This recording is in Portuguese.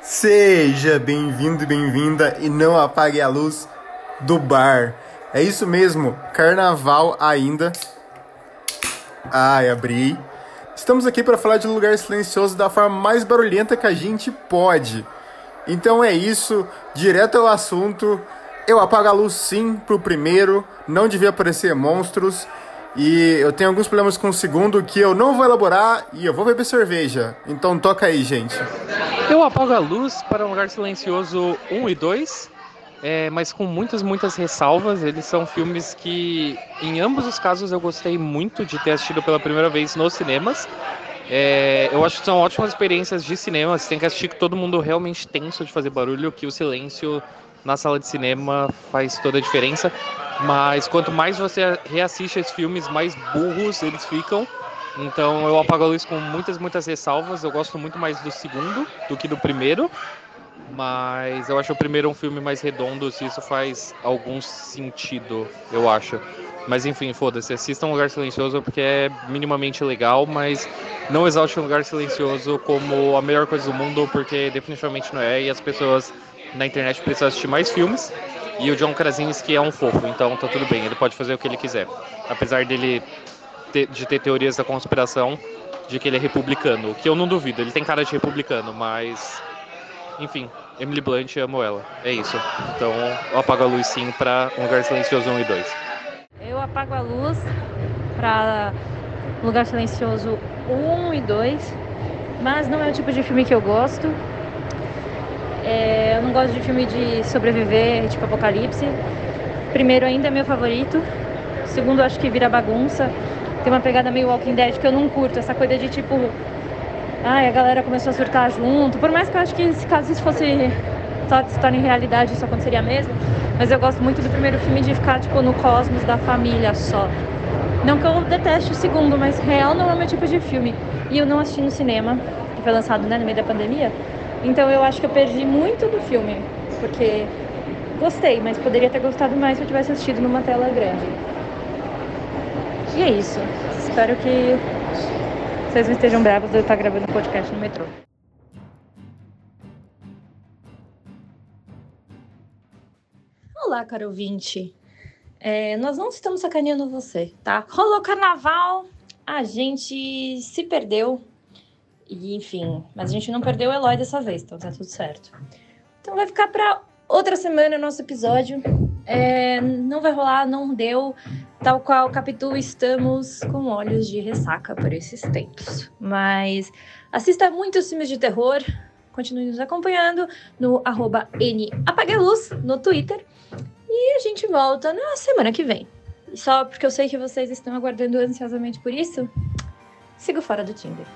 Seja bem-vindo e bem-vinda e não apague a luz do bar. É isso mesmo, carnaval ainda. Ai, abri. Estamos aqui para falar de lugar silencioso da forma mais barulhenta que a gente pode. Então é isso, direto ao assunto. Eu apago a luz sim pro primeiro, não devia aparecer monstros. E eu tenho alguns problemas com o segundo que eu não vou elaborar e eu vou beber cerveja. Então toca aí, gente. Eu apago a luz para um lugar silencioso 1 e 2, é, mas com muitas, muitas ressalvas. Eles são filmes que, em ambos os casos, eu gostei muito de ter assistido pela primeira vez nos cinemas. É, eu acho que são ótimas experiências de cinema. Você tem que assistir com todo mundo realmente tenso de fazer barulho, que o silêncio na sala de cinema faz toda a diferença. Mas quanto mais você reassiste esses filmes, mais burros eles ficam. Então eu apago a luz com muitas, muitas ressalvas. Eu gosto muito mais do segundo do que do primeiro. Mas eu acho o primeiro um filme mais redondo, se isso faz algum sentido, eu acho. Mas enfim, foda-se, assista um lugar silencioso porque é minimamente legal, mas não exalte um lugar silencioso como a melhor coisa do mundo, porque definitivamente não é, e as pessoas na internet precisam assistir mais filmes. E o John Krasinski é um fofo, então tá tudo bem, ele pode fazer o que ele quiser. Apesar dele ter, de ter teorias da conspiração de que ele é republicano, o que eu não duvido, ele tem cara de republicano, mas enfim, Emily Blunt, amo ela. É isso. Então eu apago a luz sim pra Um Lugar Silencioso 1 e 2. Eu apago a luz pra Lugar Silencioso 1 e 2, mas não é o tipo de filme que eu gosto. É, eu não gosto de filme de sobreviver, tipo apocalipse. Primeiro ainda é meu favorito. Segundo, acho que vira bagunça. Tem uma pegada meio Walking Dead que eu não curto. Essa coisa de tipo. Ai, a galera começou a surtar junto. Por mais que eu acho que se caso isso fosse se torne realidade, isso aconteceria mesmo. Mas eu gosto muito do primeiro filme de ficar tipo no cosmos da família só. Não que eu deteste o segundo, mas real não é o meu tipo de filme. E eu não assisti no cinema, que foi lançado né, no meio da pandemia. Então eu acho que eu perdi muito do filme, porque gostei, mas poderia ter gostado mais se eu tivesse assistido numa tela grande. E é isso. Espero que vocês não estejam bravos de eu estar gravando podcast no metrô. Olá, caro ouvinte. É, nós não estamos sacaneando você, tá? Rolou carnaval, a gente se perdeu. E, enfim, mas a gente não perdeu o Eloy dessa vez, então tá tudo certo. Então vai ficar pra outra semana o nosso episódio. É, não vai rolar, não deu. Tal qual Capitu, estamos com olhos de ressaca por esses tempos. Mas assista muitos filmes de terror. Continue nos acompanhando no arroba no Twitter. E a gente volta na semana que vem. Só porque eu sei que vocês estão aguardando ansiosamente por isso, sigo fora do Tinder.